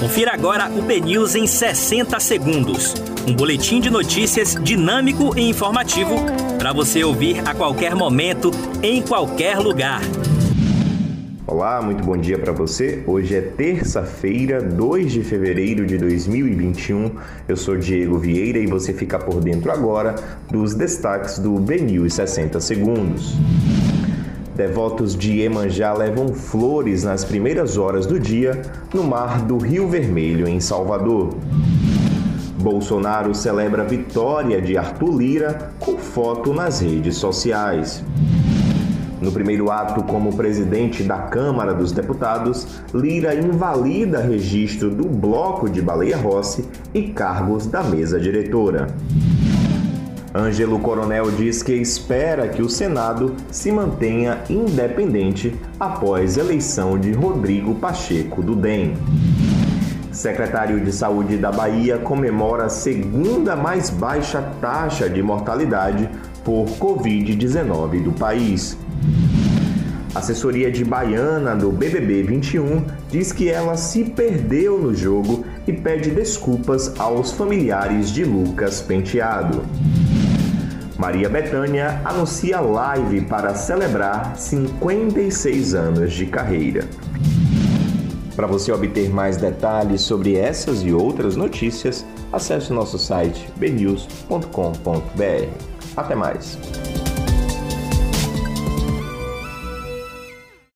Confira agora o BNews em 60 segundos. Um boletim de notícias dinâmico e informativo para você ouvir a qualquer momento, em qualquer lugar. Olá, muito bom dia para você. Hoje é terça-feira, 2 de fevereiro de 2021. Eu sou Diego Vieira e você fica por dentro agora dos destaques do BNews 60 segundos. Devotos de Iemanjá levam flores nas primeiras horas do dia no mar do Rio Vermelho, em Salvador. Bolsonaro celebra a vitória de Arthur Lira com foto nas redes sociais. No primeiro ato como presidente da Câmara dos Deputados, Lira invalida registro do bloco de Baleia Rossi e cargos da mesa diretora. Ângelo Coronel diz que espera que o Senado se mantenha independente após eleição de Rodrigo Pacheco do DEM. Secretário de Saúde da Bahia comemora a segunda mais baixa taxa de mortalidade por Covid-19 do país. assessoria de Baiana do BBB 21 diz que ela se perdeu no jogo e pede desculpas aos familiares de Lucas Penteado. Maria Bethânia anuncia live para celebrar 56 anos de carreira. Para você obter mais detalhes sobre essas e outras notícias, acesse nosso site bnews.com.br. Até mais!